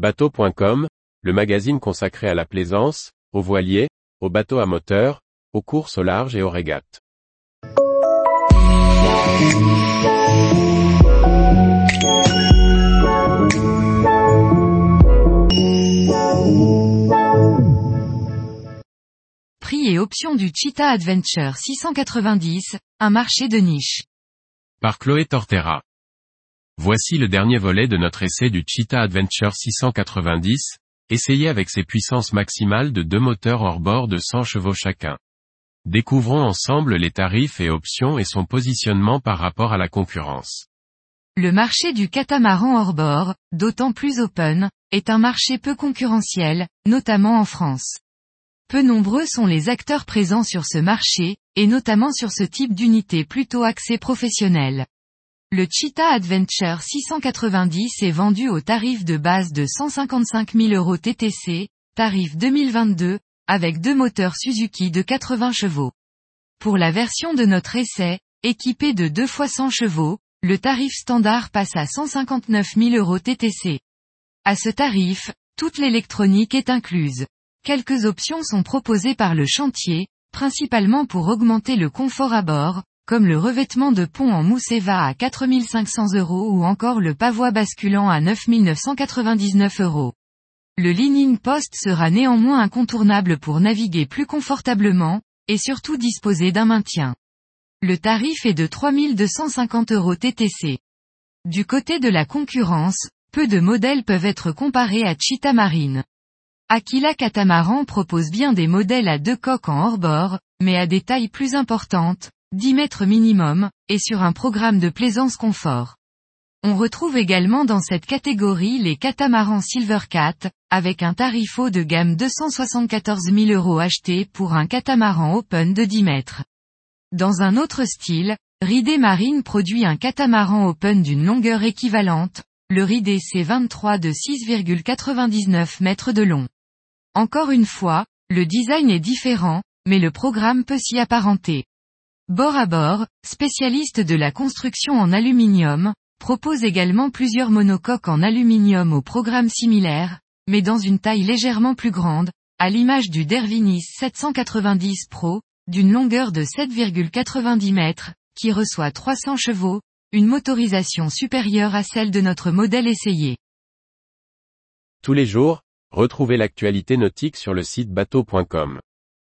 Bateau.com, le magazine consacré à la plaisance, aux voiliers, aux bateaux à moteur, aux courses au large et aux régates. Prix et options du Cheetah Adventure 690, un marché de niche. Par Chloé Tortera. Voici le dernier volet de notre essai du Cheetah Adventure 690, essayé avec ses puissances maximales de deux moteurs hors-bord de 100 chevaux chacun. Découvrons ensemble les tarifs et options et son positionnement par rapport à la concurrence. Le marché du catamaran hors-bord, d'autant plus open, est un marché peu concurrentiel, notamment en France. Peu nombreux sont les acteurs présents sur ce marché, et notamment sur ce type d'unité plutôt axée professionnelle. Le Cheetah Adventure 690 est vendu au tarif de base de 155 000 euros TTC, tarif 2022, avec deux moteurs Suzuki de 80 chevaux. Pour la version de notre essai, équipée de 2 fois 100 chevaux, le tarif standard passe à 159 000 euros TTC. À ce tarif, toute l'électronique est incluse. Quelques options sont proposées par le chantier, principalement pour augmenter le confort à bord, comme le revêtement de pont en mousse Eva à 4500 euros ou encore le pavois basculant à 9999 euros. Le leaning post sera néanmoins incontournable pour naviguer plus confortablement, et surtout disposer d'un maintien. Le tarif est de 3250 euros TTC. Du côté de la concurrence, peu de modèles peuvent être comparés à Cheetah Marine. Aquila Catamaran propose bien des modèles à deux coques en hors-bord, mais à des tailles plus importantes, 10 mètres minimum, et sur un programme de plaisance confort. On retrouve également dans cette catégorie les catamarans Silvercat, avec un tarif haut de gamme 274 000 euros acheté pour un catamaran open de 10 mètres. Dans un autre style, Ridé Marine produit un catamaran open d'une longueur équivalente, le Ridé C23 de 6,99 mètres de long. Encore une fois, le design est différent, mais le programme peut s'y apparenter. Bord à bord, spécialiste de la construction en aluminium, propose également plusieurs monocoques en aluminium au programme similaire, mais dans une taille légèrement plus grande, à l'image du Dervinis 790 Pro, d'une longueur de 7,90 mètres, qui reçoit 300 chevaux, une motorisation supérieure à celle de notre modèle essayé. Tous les jours, Retrouvez l'actualité nautique sur le site bateau.com.